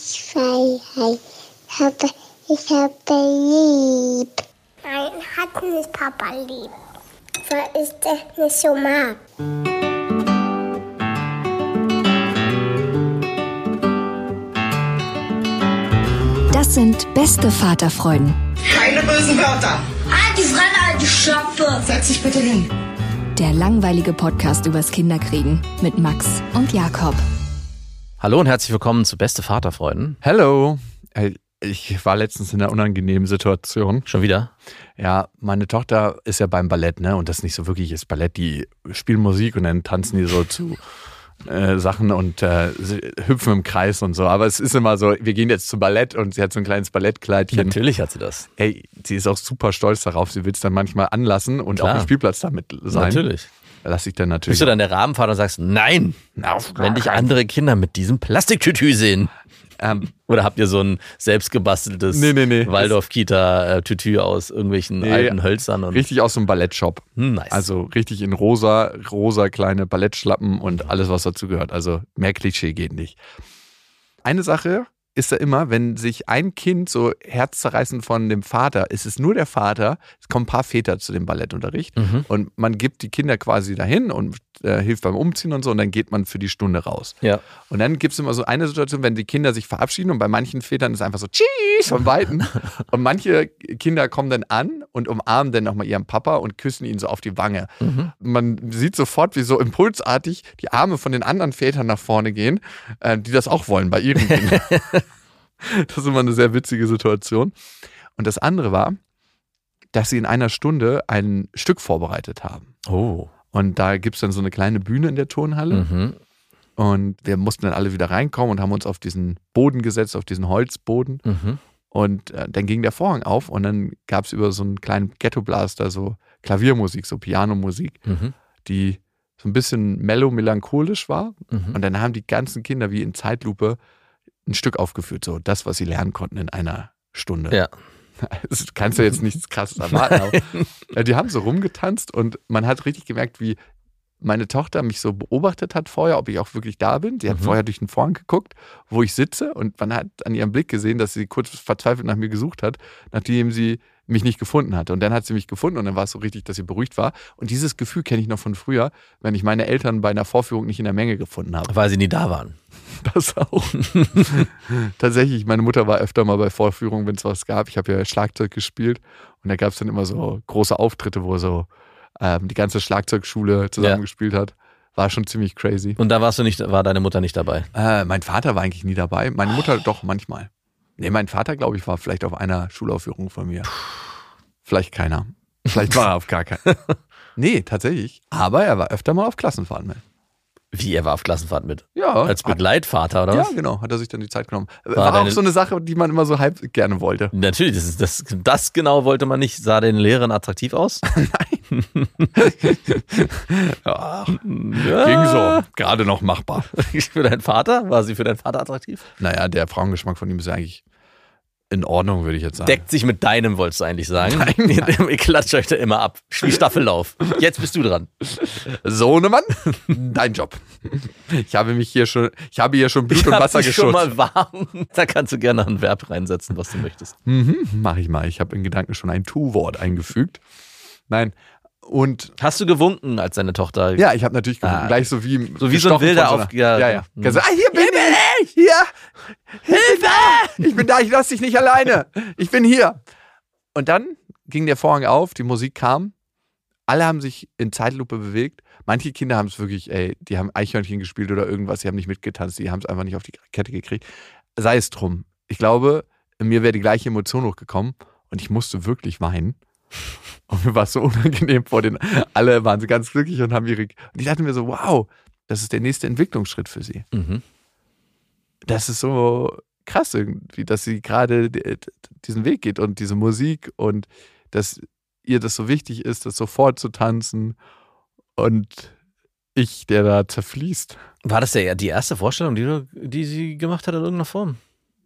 ich Freiheit. Ich habe, ich habe lieb. Nein, hat nicht Papa lieb. Weil ich das nicht so mag. Das sind beste Vaterfreuden. Keine bösen Wörter. Die Fremde, halt die Schöpfe. Setz dich bitte hin. Der langweilige Podcast übers Kinderkriegen mit Max und Jakob. Hallo und herzlich willkommen zu Beste Vaterfreuden. Hello. Ey, Ich war letztens in einer unangenehmen Situation. Schon wieder? Ja, meine Tochter ist ja beim Ballett, ne? Und das ist nicht so wirklich ist Ballett. Die spielen Musik und dann tanzen die so zu äh, Sachen und äh, hüpfen im Kreis und so. Aber es ist immer so, wir gehen jetzt zum Ballett und sie hat so ein kleines Ballettkleidchen. Natürlich hat sie das. Ey, sie ist auch super stolz darauf. Sie will es dann manchmal anlassen und Klar. auf dem Spielplatz damit sein. Natürlich. Lass ich dann natürlich. Bist du dann der Rahmenvater und sagst, nein, auf wenn dich andere Kinder mit diesem Plastiktütü sehen? Ähm, Oder habt ihr so ein selbstgebasteltes Nee, nee, nee. Waldorf-Kita-Tütü aus irgendwelchen alten Hölzern? Und richtig aus so einem Ballettshop. Hm, nice. Also richtig in rosa, rosa kleine Ballettschlappen und alles, was dazu gehört. Also mehr Klischee geht nicht. Eine Sache ist ja immer, wenn sich ein Kind so herzzerreißend von dem Vater, es ist nur der Vater, es kommen ein paar Väter zu dem Ballettunterricht Mhm. und man gibt die Kinder quasi dahin und äh, hilft beim Umziehen und so und dann geht man für die Stunde raus. ja. Und dann gibt es immer so eine Situation, wenn die Kinder sich verabschieden und bei manchen Vätern ist einfach so Tschüss von Weitem. und manche Kinder kommen dann an und umarmen dann nochmal ihren Papa und küssen ihn so auf die Wange. Man sieht sofort, wie so impulsartig die Arme von den anderen Vätern nach vorne gehen, äh, die das auch wollen bei ihren Kindern. das ist immer eine sehr witzige Situation. Und das andere war, dass sie in einer Stunde ein Stück vorbereitet haben. Oh. Und da gibt es dann so eine kleine Bühne in der Turnhalle. Mhm. Und wir mussten dann alle wieder reinkommen und haben uns auf diesen Boden gesetzt, auf diesen Holzboden. Mhm. Und äh, dann ging der Vorhang auf und dann gab es über so einen kleinen Ghetto-Blaster so Klaviermusik, so Pianomusik, Mhm. die so ein bisschen mellow melancholisch war. Mhm. Und dann haben die ganzen Kinder wie in Zeitlupe ein Stück aufgeführt, so das, was sie lernen konnten in einer Stunde. Ja. Das kannst du jetzt nichts krasses erwarten. Aber, die haben so rumgetanzt und man hat richtig gemerkt, wie meine Tochter mich so beobachtet hat vorher, ob ich auch wirklich da bin. Sie hat Mhm. vorher durch den Vorhang geguckt, wo ich sitze und man hat an ihrem Blick gesehen, dass sie kurz verzweifelt nach mir gesucht hat, nachdem sie mich nicht gefunden hatte. Und dann hat sie mich gefunden und dann war es so richtig, dass sie beruhigt war. Und dieses Gefühl kenne ich noch von früher, wenn ich meine Eltern bei einer Vorführung nicht in der Menge gefunden habe. Weil sie nie da waren. Das auch. Tatsächlich, meine Mutter war öfter mal bei Vorführungen, wenn es was gab. Ich habe ja Schlagzeug gespielt und da gab es dann immer so große Auftritte, wo so ähm, die ganze Schlagzeugschule zusammen Ja. gespielt hat. War schon ziemlich crazy. Und da warst du nicht, war deine Mutter nicht dabei. Äh, mein Vater war eigentlich nie dabei. Meine Mutter doch manchmal. Nee, mein Vater, glaube ich, war vielleicht auf einer Schulaufführung von mir. Vielleicht keiner. Vielleicht war er auf gar keinen. Nee, tatsächlich. Aber er war öfter mal auf Klassenfahrten mit. Wie, er war auf Klassenfahrt mit? Ja. Als Begleitvater, oder ja, was? genau. Hat er sich dann die Zeit genommen. War War, deine- auch so eine Sache, die man immer so halb gerne wollte. Natürlich, das, ist, das, das genau wollte man nicht. Sah deine Lehrerin attraktiv aus? Ja, ja. ging so. Gerade noch machbar. Für deinen Vater? War sie für deinen Vater attraktiv? Naja, der Frauengeschmack von ihm ist ja eigentlich in Ordnung, würde ich jetzt sagen. Deckt sich mit deinem, wolltest du eigentlich sagen. Nein, Ihr klatscht euch da immer ab. Wie Staffellauf. Jetzt bist du dran. Sohnemann, dein Job. Ich habe mich hier schon, ich habe hier schon Blut Ich und Wasser dich schon geschützt. mal warm. Da kannst du gerne ein Verb reinsetzen, was du möchtest. Mhm, mach ich mal. Ich habe in Gedanken schon ein Tu-Wort eingefügt. Nein. Und Hast du gewunken als deine Tochter? ja, ich habe natürlich Ah. gleich so wie So wie so ein wilder auf- ja, ja, ja. mhm. Gesagt, ah, hier bin ich. Hier. Hilfe! Ich bin da. Ich lasse dich nicht alleine. Ich bin hier. Und dann ging der Vorhang auf, die Musik kam. Alle haben sich in Zeitlupe bewegt. Manche Kinder haben es wirklich, ey, die haben Eichhörnchen gespielt oder irgendwas, die haben nicht mitgetanzt, die haben es einfach nicht auf die Kette gekriegt. Sei es drum. Ich glaube, mir wäre die gleiche Emotion hochgekommen und ich musste wirklich weinen. Und mir war es so unangenehm vor den, alle waren so ganz glücklich und haben ihre, und ich dachte mir so, wow, das ist der nächste Entwicklungsschritt für sie. Mhm. Das ist so krass irgendwie, dass sie gerade diesen Weg geht und diese Musik und dass ihr das so wichtig ist, das sofort zu tanzen und ich, der da zerfließt. War das ja die erste Vorstellung, die, du, die sie gemacht hat in irgendeiner Form?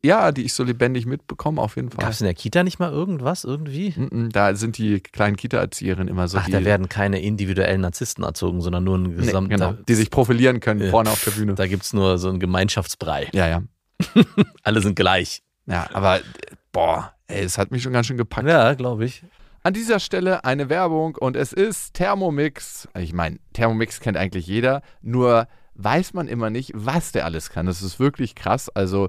Ja, die ich so lebendig mitbekomme, auf jeden Fall. Gab es in der Kita nicht mal irgendwas irgendwie? Da sind die kleinen Kita-Erzieherinnen immer so Ach, die, da werden keine individuellen Narzissten erzogen, sondern nur ein nee, gesamter. genau, die sich profilieren können Ja. vorne auf der Bühne. Da gibt es nur so einen Gemeinschaftsbrei. Ja, ja. Alle sind gleich. Ja, aber boah, ey, es hat mich schon ganz schön gepackt. Ja, glaube ich. An dieser Stelle eine Werbung und es ist Thermomix. Ich meine, Thermomix kennt eigentlich jeder, nur weiß man immer nicht, was der alles kann. Das ist wirklich krass. Also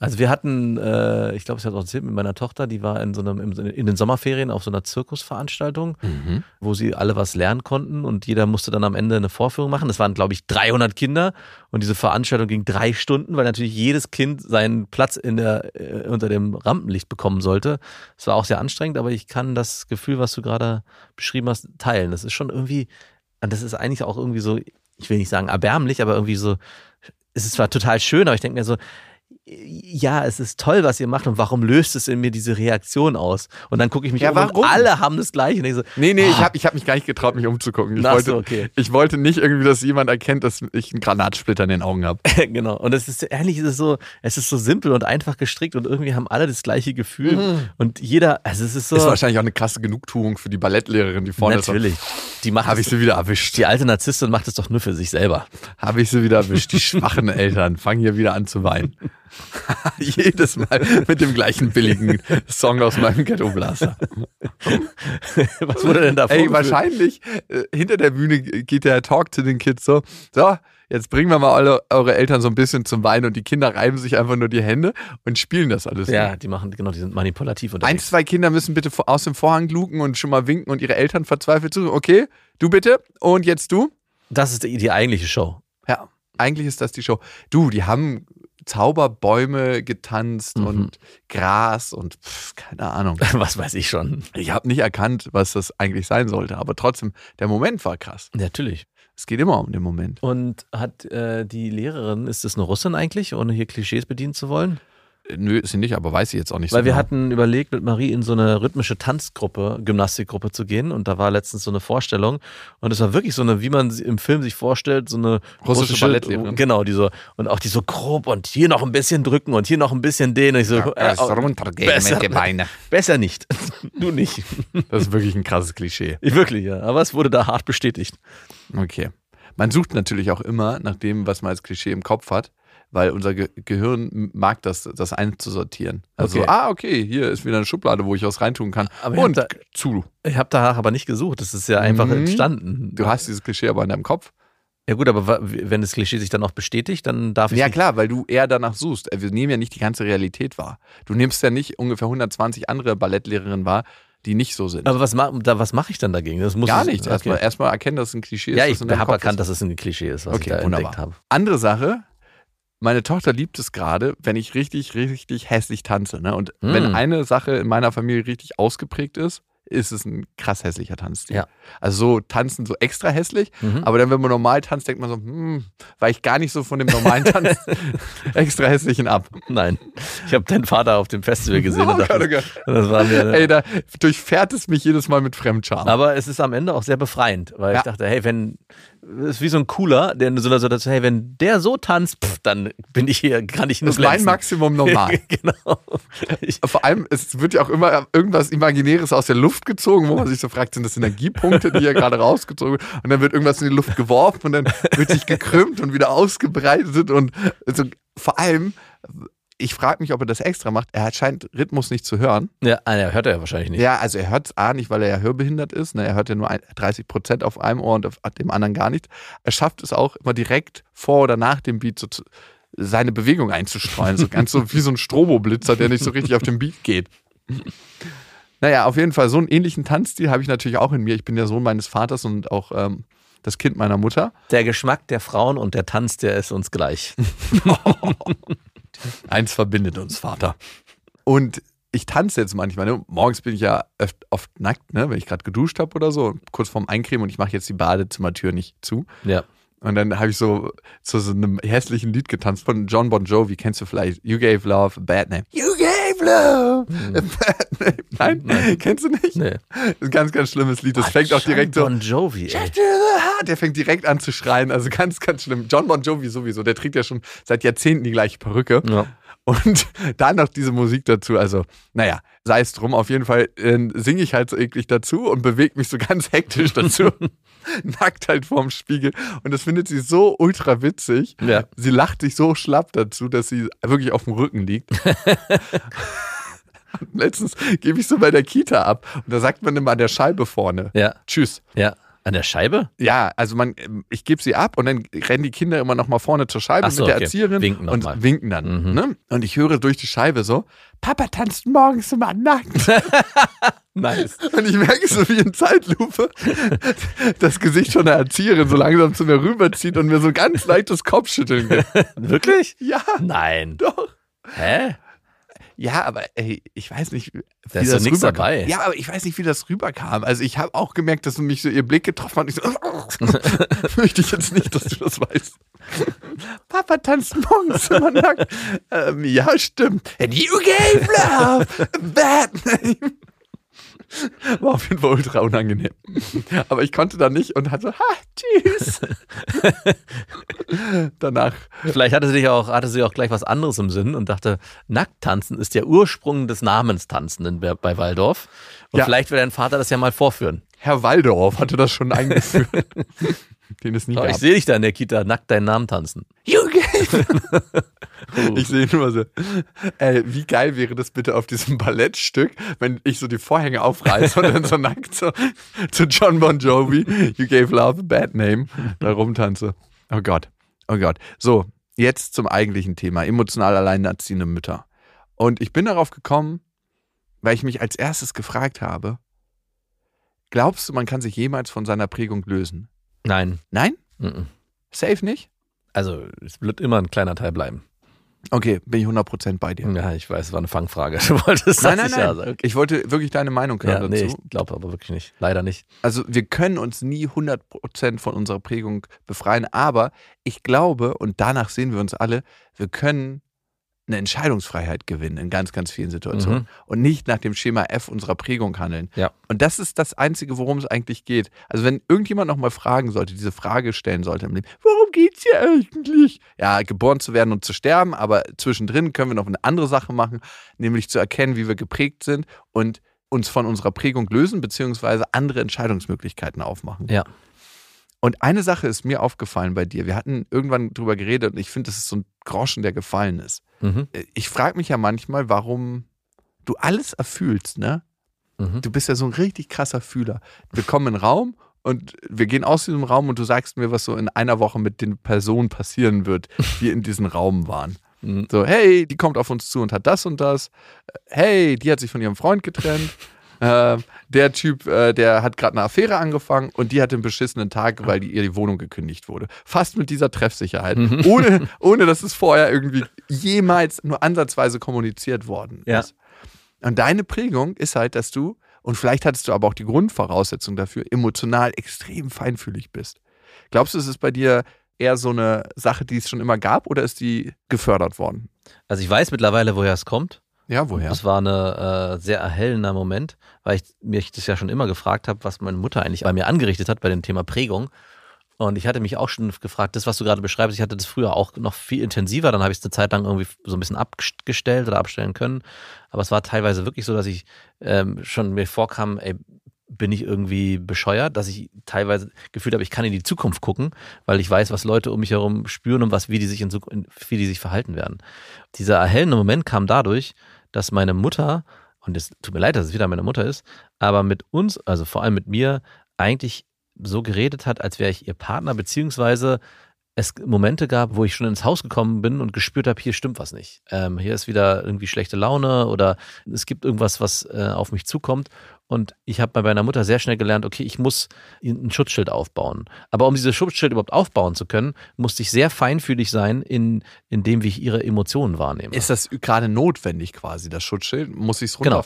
Also wir hatten, äh, ich glaube, ich habe es auch erzählt, mit meiner Tochter, die war in so einem, in den Sommerferien auf so einer Zirkusveranstaltung, Mhm. wo sie alle was lernen konnten und jeder musste dann am Ende eine Vorführung machen. Das waren, glaube ich, 300 Kinder und diese Veranstaltung ging drei Stunden, weil natürlich jedes Kind seinen Platz in der, äh, unter dem Rampenlicht bekommen sollte. Es war auch sehr anstrengend, aber ich kann das Gefühl, was du gerade beschrieben hast, teilen. Das ist schon irgendwie, und das ist eigentlich auch irgendwie so, ich will nicht sagen erbärmlich, aber irgendwie so, es ist zwar total schön, aber ich denke mir so, ja, es ist toll, was ihr macht und warum löst es in mir diese Reaktion aus? Und dann gucke ich mich Ja, um und warum? alle haben das gleiche. Und ich so, Nee, nee, ich Ah. habe ich hab mich gar nicht getraut, mich umzugucken. Ich Ach so, wollte, okay. ich wollte nicht irgendwie, dass jemand erkennt, dass ich einen Granatsplitter in den Augen habe. genau. Und es ist ehrlich, ist es so, es ist so simpel und einfach gestrickt und irgendwie haben alle das gleiche Gefühl und jeder, also es ist so Ist wahrscheinlich auch eine krasse Genugtuung für die Ballettlehrerin, die vorne natürlich. Die macht Habe ich sie wieder erwischt. die alte Narzisstin macht es doch nur für sich selber. Habe ich sie wieder erwischt. Die schwachen Eltern fangen hier wieder an zu weinen. Jedes Mal mit dem gleichen billigen Song aus meinem Ghetto-Blaster. was wurde denn da Ey, wahrscheinlich äh, hinter der Bühne geht der Talk zu den Kids so, so, jetzt bringen wir mal alle eure Eltern so ein bisschen zum Weinen und die Kinder reiben sich einfach nur die Hände und spielen das alles. Ja, die machen, genau, die sind manipulativ Ein, unterwegs. zwei Kinder müssen bitte aus dem Vorhang luken und schon mal winken und ihre Eltern verzweifelt zu. Okay, du bitte und jetzt du. Das ist die, die eigentliche Show. Ja, eigentlich ist das die Show. Du, die haben Zauberbäume getanzt Mhm. und Gras und pff, keine Ahnung. Was weiß ich schon. Ich habe nicht erkannt, was das eigentlich sein sollte, aber trotzdem, der Moment war krass. Natürlich. Es geht immer um den Moment. Und hat äh, die Lehrerin, ist das eine Russin eigentlich, ohne hier Klischees bedienen zu wollen? Äh, Nö, ist sie nicht, aber weiß ich jetzt auch nicht Weil so wir genau. hatten überlegt, mit Marie in so eine rhythmische Tanzgruppe, Gymnastikgruppe zu gehen. Und da war letztens so eine Vorstellung. Und es war wirklich so eine, wie man sie im Film sich vorstellt, so eine Russische Ballettlehrerin. Genau, die so, und auch die so grob und hier noch ein bisschen drücken und hier noch ein bisschen den. Und ich so, äh, Erst runtergehen besser, mit den Beinen. besser nicht. du nicht. Das ist wirklich ein krasses Klischee. Wirklich, ja. Aber es wurde da hart bestätigt. Okay. Man sucht natürlich auch immer nach dem, was man als Klischee im Kopf hat, weil unser Ge Gehirn mag das, das einzusortieren. Also, Okay. ah, okay, hier ist wieder eine Schublade, wo ich was reintun kann. Aber ich Und hab zu. Ich habe danach aber nicht gesucht. Das ist ja einfach Mhm. entstanden. Du hast dieses Klischee aber in deinem Kopf. Ja gut, aber wenn das Klischee sich dann auch bestätigt, dann darf ich Ja klar, weil du eher danach suchst. Äh, Wir nehmen ja nicht die ganze Realität wahr. Du nimmst ja nicht ungefähr 120 andere Ballettlehrerinnen wahr, die nicht so sind. Aber was, ma da, was mache ich dann dagegen? Das muss Gar nichts. Okay. Erstmal, erstmal erkennen, dass es ein Klischee ist. ja, ich habe erkannt, ist. dass es ein Klischee ist, was Okay, ich da wunderbar. entdeckt habe. Andere Sache, meine Tochter liebt es gerade, wenn ich richtig, richtig hässlich tanze. Ne? Und Mm. wenn eine Sache in meiner Familie richtig ausgeprägt ist, ist es ein krass hässlicher Tanzstil. Ja. Also so tanzen so extra hässlich, Mhm. aber dann, wenn man normal tanzt, denkt man so, hm, war ich gar nicht so von dem normalen Tanz extra hässlichen ab. Nein. Ich habe deinen Vater auf dem Festival gesehen und Oh dachte, Gott, oh Gott. das war mir. Ey, da durchfährt es mich jedes Mal mit Fremdscham. Aber es ist am Ende auch sehr befreiend, weil Ja. ich dachte, hey, wenn, ist wie so ein Cooler, der so einer Situation, hey, wenn der so tanzt, pff, dann bin ich hier, kann ich nur das ist mein. Maximum normal. genau. Ich, Vor allem, es wird ja auch immer irgendwas Imaginäres aus der Luft gezogen, wo man sich so fragt, sind das Energiepunkte, die hier gerade rausgezogen werden? Und dann wird irgendwas in die Luft geworfen und dann wird sich gekrümmt und wieder ausgebreitet und so, vor allem, ich frage mich, ob er das extra macht. Er scheint Rhythmus nicht zu hören. ja, ah, ja, hört er ja wahrscheinlich nicht. Ja, also er hört es A nicht, weil er ja hörbehindert ist. Ne? Er hört ja nur ein- 30 Prozent auf einem Ohr und auf dem anderen gar nicht. Er schafft es auch immer direkt vor oder nach dem Beat so zu, seine Bewegung einzustreuen. So ganz so wie so ein Stroboblitzer, der nicht so richtig auf den Beat geht. Naja, auf jeden Fall, so einen ähnlichen Tanzstil habe ich natürlich auch in mir. Ich bin der Sohn meines Vaters und auch ähm, das Kind meiner Mutter. Der Geschmack der Frauen und der Tanz, der ist uns gleich. Eins verbindet uns, Vater. Und ich tanze jetzt manchmal. Ne? Morgens bin ich ja oft, oft nackt, ne? wenn ich gerade geduscht habe oder so, kurz vorm Eincremen und ich mache jetzt die Badezimmertür nicht zu. Ja. Und dann habe ich so zu so einem hässlichen Lied getanzt von John Bon Jovi. Kennst du vielleicht? You gave love a bad name. You gave love a bad name. Nein, Nein. kennst du nicht? Nee. Das ist ein ganz, ganz schlimmes Lied. Das fängt auch direkt so. Bon Jovi, ey. Der fängt direkt an zu schreien. Also ganz, ganz schlimm. John Bon Jovi sowieso. Der trägt ja schon seit Jahrzehnten die gleiche Perücke. Ja. Und dann noch diese Musik dazu. Also, naja, sei es drum. Auf jeden Fall äh, singe ich halt so eklig dazu und bewege mich so ganz hektisch dazu. Nackt halt vorm Spiegel. Und das findet sie so ultra witzig. Ja. Sie lacht sich so schlapp dazu, dass sie wirklich auf dem Rücken liegt. Letztens gebe ich so bei der Kita ab. Und da sagt man immer an der Scheibe vorne. Ja. Tschüss. Ja. An der Scheibe? Ja, also man, ich gebe sie ab und dann rennen die Kinder immer noch mal vorne zur Scheibe so, mit der okay. Erzieherin Winken und mal. winken dann. Mhm. Ne? Und ich höre durch die Scheibe so, Papa tanzt morgens immer nackt. Nice. Und ich merke so wie in Zeitlupe das Gesicht von der Erzieherin so langsam zu mir rüberzieht und mir so ganz leichtes Kopfschütteln gibt. Wirklich? Ja, Nein. doch. Hä? Ja, aber ey, ich weiß nicht, wie Da ist doch nichts rüberkam. dabei. Ja, aber ich weiß nicht, wie das rüberkam. Also ich habe auch gemerkt, dass mich so ihr Blick getroffen hat. Ich so, möchte ich jetzt nicht, dass du das weißt. Papa tanzt morgens immer nackt. Ähm, ja, stimmt. And you gave love bad name. War auf jeden Fall ultra unangenehm. Aber ich konnte da nicht und hatte, ha, tschüss. Danach Vielleicht hatte sie auch, hatte sie auch gleich was anderes im Sinn und dachte, Nackttanzen ist der Ursprung des Namens Tanzen bei Waldorf. Und Ja. vielleicht will dein Vater das ja mal vorführen. Herr Waldorf hatte das schon eingeführt. Den es nie Oh, gab. ich sehe dich da in der Kita nackt deinen Namen tanzen. You ich sehe nur so. Ey, wie geil wäre das bitte auf diesem Ballettstück, wenn ich so die Vorhänge aufreiße und dann so nackt so zu John Bon Jovi, You gave love a bad name, da rumtanze. Oh Gott. Oh Gott. So, jetzt zum eigentlichen Thema. Emotional alleinerziehende Mütter. Und ich bin darauf gekommen, weil ich mich als erstes gefragt habe, glaubst du, man kann sich jemals von seiner Prägung lösen? Nein. Nein? Mhm. Safe nicht? Also, es wird immer ein kleiner Teil bleiben. Okay, bin ich 100% bei dir. Ja, ich weiß, es war eine Fangfrage. Du wolltest Nein, nein, ich ja nein. sage. Ich wollte wirklich deine Meinung Ja, hören nee, dazu. ich glaube aber wirklich nicht. Leider nicht. Also wir können uns nie 100% von unserer Prägung befreien, aber ich glaube, und danach sehen wir uns alle, wir können eine Entscheidungsfreiheit gewinnen in ganz, ganz vielen Situationen Mhm. und nicht nach dem Schema F unserer Prägung handeln. Ja. Und das ist das Einzige, worum es eigentlich geht. Also wenn irgendjemand nochmal fragen sollte, diese Frage stellen sollte im Leben, worum geht's hier eigentlich? Ja, geboren zu werden und zu sterben, aber zwischendrin können wir noch eine andere Sache machen, nämlich zu erkennen, wie wir geprägt sind und uns von unserer Prägung lösen, beziehungsweise andere Entscheidungsmöglichkeiten aufmachen. Ja. Und eine Sache ist mir aufgefallen bei dir. Wir hatten irgendwann drüber geredet und ich finde, das ist so ein Groschen, der gefallen ist. Mhm. Ich frage mich ja manchmal, warum du alles erfühlst, ne? Mhm. Du bist ja so ein richtig krasser Fühler. Wir kommen in den Raum und wir gehen aus diesem Raum und du sagst mir, was so in einer Woche mit den Personen passieren wird, die in diesem Raum waren. Mhm. So, hey, die kommt auf uns zu und hat das und das. Hey, die hat sich von ihrem Freund getrennt. Äh, der Typ, äh, der hat gerade eine Affäre angefangen und die hatte einen beschissenen Tag, weil die, ihr die Wohnung gekündigt wurde. Fast mit dieser Treffsicherheit. Ohne, ohne dass es vorher irgendwie jemals nur ansatzweise kommuniziert worden Ja. ist. Und deine Prägung ist halt, dass du, und vielleicht hattest du aber auch die Grundvoraussetzung dafür, emotional extrem feinfühlig bist. Glaubst du, es ist bei dir eher so eine Sache, die es schon immer gab oder ist die gefördert worden? Also ich weiß mittlerweile, woher es kommt. Ja, woher? Das war ein äh, sehr erhellender Moment, weil ich mich das ja schon immer gefragt habe, was meine Mutter eigentlich bei mir angerichtet hat bei dem Thema Prägung. Und ich hatte mich auch schon gefragt, das, was du gerade beschreibst, ich hatte das früher auch noch viel intensiver. Dann habe ich es eine Zeit lang irgendwie so ein bisschen abgestellt oder abstellen können. Aber es war teilweise wirklich so, dass ich ähm, schon mir vorkam, ey, bin ich irgendwie bescheuert, dass ich teilweise gefühlt habe, ich kann in die Zukunft gucken, weil ich weiß, was Leute um mich herum spüren und was, wie die sich in wie die sich verhalten werden. Dieser erhellende Moment kam dadurch, dass meine Mutter, und es tut mir leid, dass es wieder meine Mutter ist, aber mit uns, also vor allem mit mir, eigentlich so geredet hat, als wäre ich ihr Partner, beziehungsweise es Momente gab, wo ich schon ins Haus gekommen bin und gespürt habe, hier stimmt was nicht. Ähm, hier ist wieder irgendwie schlechte Laune oder es gibt irgendwas, was äh, auf mich zukommt. Und ich habe bei meiner Mutter sehr schnell gelernt, okay, ich muss ein Schutzschild aufbauen. Aber um dieses Schutzschild überhaupt aufbauen zu können, musste ich sehr feinfühlig sein in, in dem, wie ich ihre Emotionen wahrnehme. Ist das gerade notwendig quasi, das Schutzschild? Muss ich es Genau.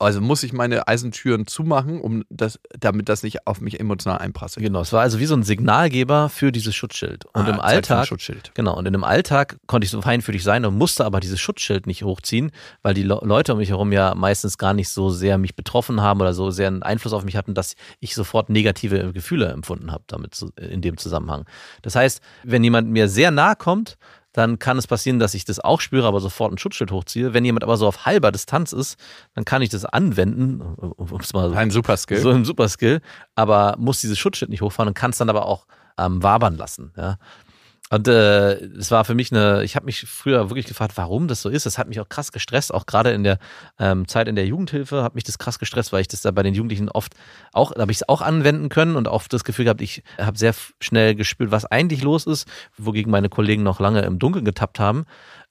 Also muss ich meine Eisentüren zumachen, um das, damit das nicht auf mich emotional einprasselt? Genau, es war also wie so ein Signalgeber für dieses Schutzschild. Und Ah, im Alltag, Schutzschild. genau, und in dem Alltag konnte ich so feinfühlig sein und musste aber dieses Schutzschild nicht hochziehen, weil die Le Leute um mich herum ja meistens gar nicht so sehr mich betroffen haben oder so sehr einen Einfluss auf mich hatten, dass ich sofort negative Gefühle empfunden habe damit zu- in dem Zusammenhang. Das heißt, wenn jemand mir sehr nahe kommt, dann kann es passieren, dass ich das auch spüre, aber sofort ein Schutzschild hochziehe. Wenn jemand aber so auf halber Distanz ist, dann kann ich das anwenden, um es mal Ein Superskill. so ein Superskill, aber muss dieses Schutzschild nicht hochfahren und kann es dann aber auch ähm, wabern lassen. Ja. Und äh, es war für mich eine, ich habe mich früher wirklich gefragt, warum das so ist. Das hat mich auch krass gestresst, auch gerade in der ähm, Zeit in der Jugendhilfe hat mich das krass gestresst, weil ich das da bei den Jugendlichen oft auch, habe ich es auch anwenden können und auch das Gefühl gehabt, ich habe sehr schnell gespürt, was eigentlich los ist, wogegen meine Kollegen noch lange im Dunkeln getappt haben.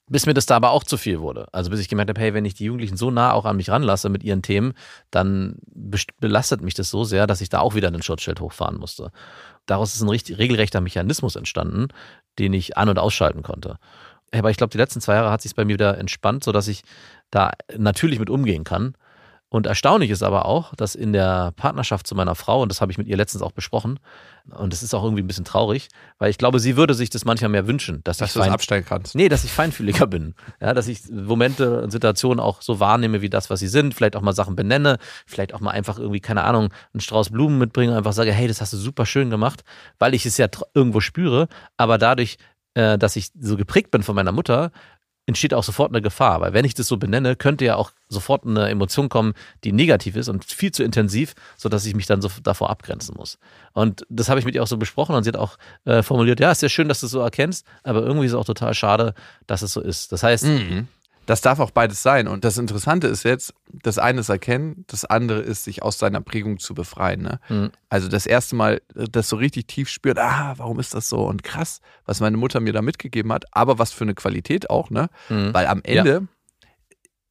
Bis mir das da aber auch zu viel wurde. Also bis ich gemerkt habe, hey, wenn ich die Jugendlichen so nah auch an mich ranlasse mit ihren Themen, dann belastet mich das so sehr, dass ich da auch wieder ein Schutzschild hochfahren musste. Daraus ist ein richtig, regelrechter Mechanismus entstanden, den ich an- und ausschalten konnte. Aber ich glaube, die letzten zwei Jahre hat sich bei mir wieder entspannt, sodass ich da natürlich mit umgehen kann. Und erstaunlich ist aber auch, dass in der Partnerschaft zu meiner Frau, und das habe ich mit ihr letztens auch besprochen, und das ist auch irgendwie ein bisschen traurig, weil ich glaube, sie würde sich das manchmal mehr wünschen, dass, dass ich du es fein- abstellen kannst. Nee, dass ich feinfühliger bin. Ja, dass ich Momente und Situationen auch so wahrnehme, wie das, was sie sind. Vielleicht auch mal Sachen benenne. Vielleicht auch mal einfach irgendwie, keine Ahnung, einen Strauß Blumen mitbringe und einfach sage, hey, das hast du super schön gemacht, weil ich es ja irgendwo spüre. Aber dadurch, äh, dass ich so geprägt bin von meiner Mutter, entsteht auch sofort eine Gefahr. Weil wenn ich das so benenne, könnte ja auch sofort eine Emotion kommen, die negativ ist und viel zu intensiv, sodass ich mich dann so davor abgrenzen muss. Und das habe ich mit ihr auch so besprochen und sie hat auch äh, formuliert, ja, ist ja schön, dass du es so erkennst, aber irgendwie ist es auch total schade, dass es so ist. Das heißt, Mhm. Das darf auch beides sein. Und das Interessante ist jetzt, das eine ist erkennen, das andere ist, sich aus seiner Prägung zu befreien. Ne? Mhm. Also das erste Mal, äh, das so richtig tief spürt, ah, warum ist das so? Und krass, was meine Mutter mir da mitgegeben hat, aber was für eine Qualität auch, ne? Mhm. Weil am Ende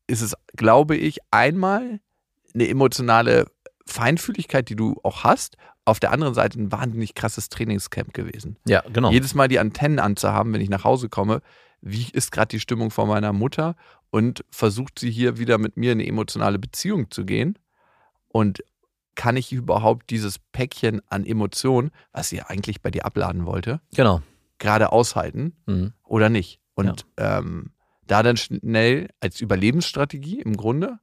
ist es, glaube ich, einmal eine emotionale Feinfühligkeit, die du auch hast. Auf der anderen Seite ein wahnsinnig krasses Trainingscamp gewesen. ja, genau. Jedes Mal die Antennen anzuhaben, wenn ich nach Hause komme, wie ist gerade die Stimmung von meiner Mutter und versucht sie hier wieder mit mir in eine emotionale Beziehung zu gehen und kann ich überhaupt dieses Päckchen an Emotionen, was sie eigentlich bei dir abladen wollte, Genau. gerade aushalten Mhm. oder nicht? Und ähm, da dann schnell als Überlebensstrategie im Grunde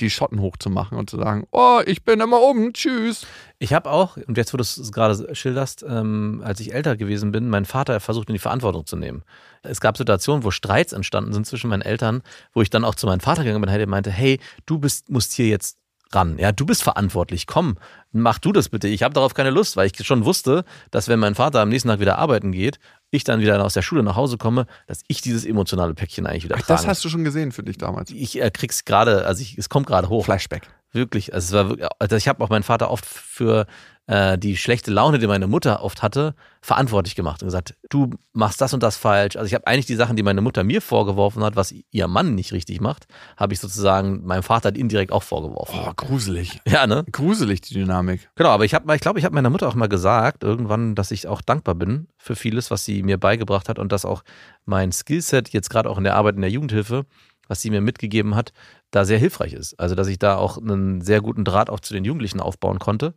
die Schotten hochzumachen und zu sagen, oh, ich bin immer oben, tschüss. Ich habe auch, und jetzt, wo du es gerade schilderst, ähm, als ich älter gewesen bin, meinen Vater versucht, in die Verantwortung zu nehmen. Es gab Situationen, wo Streits entstanden sind zwischen meinen Eltern, wo ich dann auch zu meinem Vater gegangen bin, der meinte, hey, du bist, musst hier jetzt ran. Ja, du bist verantwortlich. Komm, mach du das bitte. Ich habe darauf keine Lust, weil ich schon wusste, dass wenn mein Vater am nächsten Tag wieder arbeiten geht, ich dann wieder aus der Schule nach Hause komme, dass ich dieses emotionale Päckchen eigentlich wieder Ach, trage. das hast du schon gesehen für dich damals. ich äh, krieg's gerade, also ich, es kommt gerade hoch. Flashback. Wirklich, also es war wirklich, also ich habe auch meinen Vater oft für äh, die schlechte Laune, die meine Mutter oft hatte, verantwortlich gemacht und gesagt, du machst das und das falsch. Also ich habe eigentlich die Sachen, die meine Mutter mir vorgeworfen hat, was ihr Mann nicht richtig macht, habe ich sozusagen meinem Vater indirekt auch vorgeworfen. Oh, gruselig. Ja, ne? Gruselig, die Dynamik. Genau, aber ich habe, ich glaube, ich habe meiner Mutter auch mal gesagt, irgendwann, dass ich auch dankbar bin für vieles, was sie mir beigebracht hat und dass auch mein Skillset jetzt gerade auch in der Arbeit in der Jugendhilfe, was sie mir mitgegeben hat, da sehr hilfreich ist. Also, dass ich da auch einen sehr guten Draht auch zu den Jugendlichen aufbauen konnte.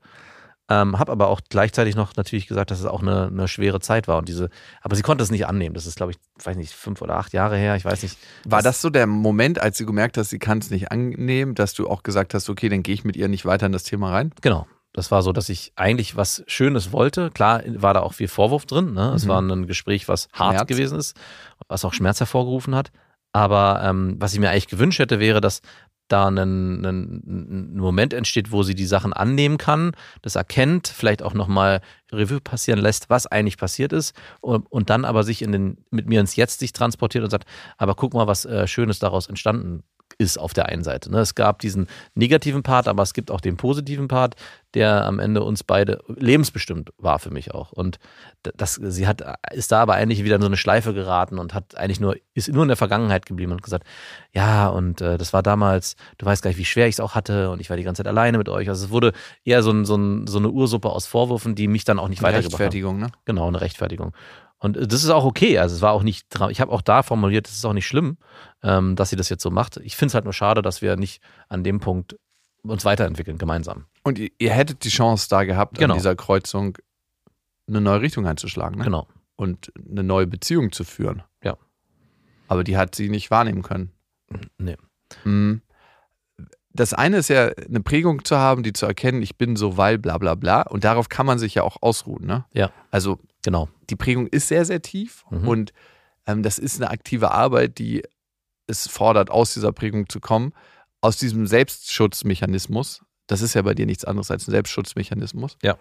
Ähm, habe aber auch gleichzeitig noch natürlich gesagt, dass es auch eine, eine schwere Zeit war. Und diese, aber sie konnte es nicht annehmen. Das ist, glaube ich, weiß nicht, fünf oder acht Jahre her. Ich weiß nicht. War das so der Moment, als du gemerkt hast, sie kann es nicht annehmen, dass du auch gesagt hast, okay, dann gehe ich mit ihr nicht weiter in das Thema rein? Genau. Das war so, dass ich eigentlich was Schönes wollte. Klar war da auch viel Vorwurf drin. Ne? Es Mhm. war ein Gespräch, was hart Schmerz. gewesen ist, was auch Schmerz hervorgerufen hat. Aber ähm, was ich mir eigentlich gewünscht hätte, wäre, dass da ein, ein, Moment entsteht, wo sie die Sachen annehmen kann, das erkennt, vielleicht auch nochmal Revue passieren lässt, was eigentlich passiert ist und, und dann aber sich in den, mit mir ins Jetzt sich transportiert und sagt, aber guck mal, was äh, Schönes daraus entstanden ist auf der einen Seite. Ne? Es gab diesen negativen Part, aber es gibt auch den positiven Part, der am Ende uns beide lebensbestimmt war für mich auch. Und das, sie hat, ist da aber eigentlich wieder in so eine Schleife geraten und hat eigentlich nur, ist nur in der Vergangenheit geblieben und gesagt, ja, und äh, das war damals, du weißt gar nicht, wie schwer ich es auch hatte und ich war die ganze Zeit alleine mit euch. Also es wurde eher so, ein, so, ein, so eine Ursuppe aus Vorwürfen, die mich dann auch nicht weitergebracht haben. Rechtfertigung, ne? Genau, eine Rechtfertigung. Und äh, das ist auch okay. Also es war auch nicht, ich habe auch da formuliert, es ist auch nicht schlimm, ähm, dass sie das jetzt so macht. Ich finde es halt nur schade, dass wir nicht an dem Punkt uns weiterentwickeln, gemeinsam. Und ihr, ihr hättet die Chance da gehabt, Genau. an dieser Kreuzung eine neue Richtung einzuschlagen, ne? Genau. Und eine neue Beziehung zu führen. Ja. Aber die hat sie nicht wahrnehmen können. Nee. Mhm. Das eine ist ja, eine Prägung zu haben, die zu erkennen, ich bin so, weil bla bla bla. Und darauf kann man sich ja auch ausruhen. Ne? Ja. Also Genau. die Prägung ist sehr, sehr tief Mhm. und ähm, das ist eine aktive Arbeit, die es fordert, aus dieser Prägung zu kommen, aus diesem Selbstschutzmechanismus. Das ist ja bei dir nichts anderes als ein Selbstschutzmechanismus. Ja.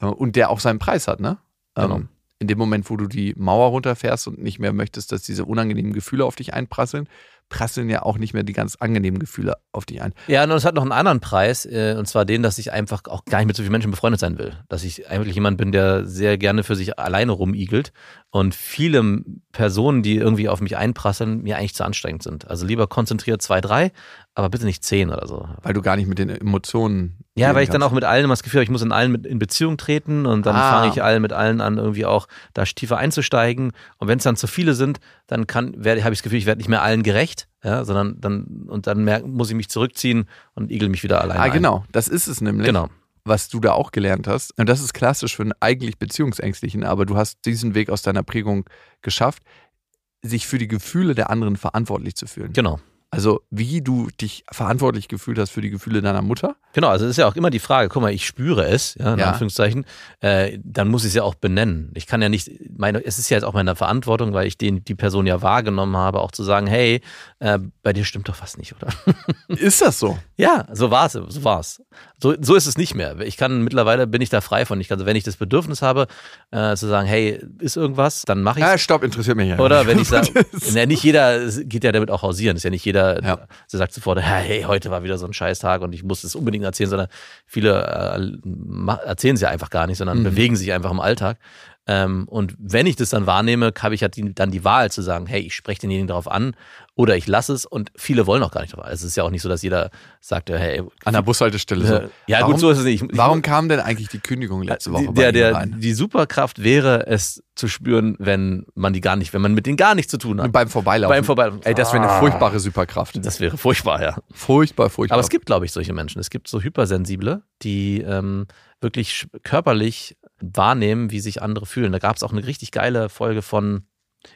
Äh, Und der auch seinen Preis hat, ne? Genau. Ähm, in dem Moment, wo du die Mauer runterfährst und nicht mehr möchtest, dass diese unangenehmen Gefühle auf dich einprasseln, prasseln ja auch nicht mehr die ganz angenehmen Gefühle auf dich ein. Ja, und es hat noch einen anderen Preis, äh, und zwar den, dass ich einfach auch gar nicht mit so vielen Menschen befreundet sein will. Dass ich eigentlich jemand bin, der sehr gerne für sich alleine rumigelt und viele Personen, die irgendwie auf mich einprasseln, mir eigentlich zu anstrengend sind. Also lieber konzentriert zwei, drei, aber bitte nicht zehn oder so. Weil du gar nicht mit den Emotionen. Ja, weil ich dann kannst. auch mit allen immer das Gefühl habe, ich muss in allen mit in Beziehung treten und dann Ah. fange ich allen mit allen an, irgendwie auch da tiefer einzusteigen. Und wenn es dann zu viele sind, dann kann, werde, habe ich das Gefühl, ich werde nicht mehr allen gerecht, ja, sondern dann, und dann merk, muss ich mich zurückziehen und igel mich wieder alleine Ah, ein. genau. Das ist es nämlich. Genau. Was du da auch gelernt hast. Und das ist klassisch für einen eigentlich Beziehungsängstlichen, aber du hast diesen Weg aus deiner Prägung geschafft, sich für die Gefühle der anderen verantwortlich zu fühlen. Genau. Also wie du dich verantwortlich gefühlt hast für die Gefühle deiner Mutter. Genau, also es ist ja auch immer die Frage, guck mal, ich spüre es, ja, in Ja. Anführungszeichen, äh, dann muss ich es ja auch benennen. Ich kann ja nicht, meine, es ist ja jetzt auch meine Verantwortung, weil ich den, die Person ja wahrgenommen habe, auch zu sagen, hey, äh, bei dir stimmt doch was nicht, oder? Ist das so? Ja, so war es, so war's. So, so ist es nicht mehr. Ich kann mittlerweile bin ich da frei von. Ich kann, also wenn ich das Bedürfnis habe, äh, zu sagen, hey, ist irgendwas, dann mache ich Ja, stopp, interessiert mich ja. Oder wenn ich sage, ja, nicht jeder geht ja damit auch hausieren. Ist ja nicht jeder, Ja. der sagt sofort, hey, heute war wieder so ein Scheißtag und ich muss es unbedingt erzählen, sondern viele äh, erzählen es ja einfach gar nicht, sondern Mhm. bewegen sich einfach im Alltag. Ähm, und wenn ich das dann wahrnehme, habe ich halt die, dann die Wahl zu sagen, hey, ich spreche denjenigen darauf an oder ich lasse es und viele wollen auch gar nicht drauf. Also es ist ja auch nicht so, dass jeder sagt, hey, An der Bushaltestelle so. äh, ja warum, gut, so ist es nicht. Ich, Warum kam denn eigentlich die Kündigung letzte Woche die, der, der, rein? die Superkraft wäre es zu spüren, wenn man die gar nicht, wenn man mit denen gar nichts zu tun hat. Beim Vorbeilaufen. Beim Vorbeilaufen. Ey, das wäre eine furchtbare Superkraft. Das wäre furchtbar, ja. Furchtbar, furchtbar. Aber es gibt, glaube ich, solche Menschen. Es gibt so Hypersensible, die ähm, wirklich körperlich wahrnehmen, wie sich andere fühlen. Da gab es auch eine richtig geile Folge von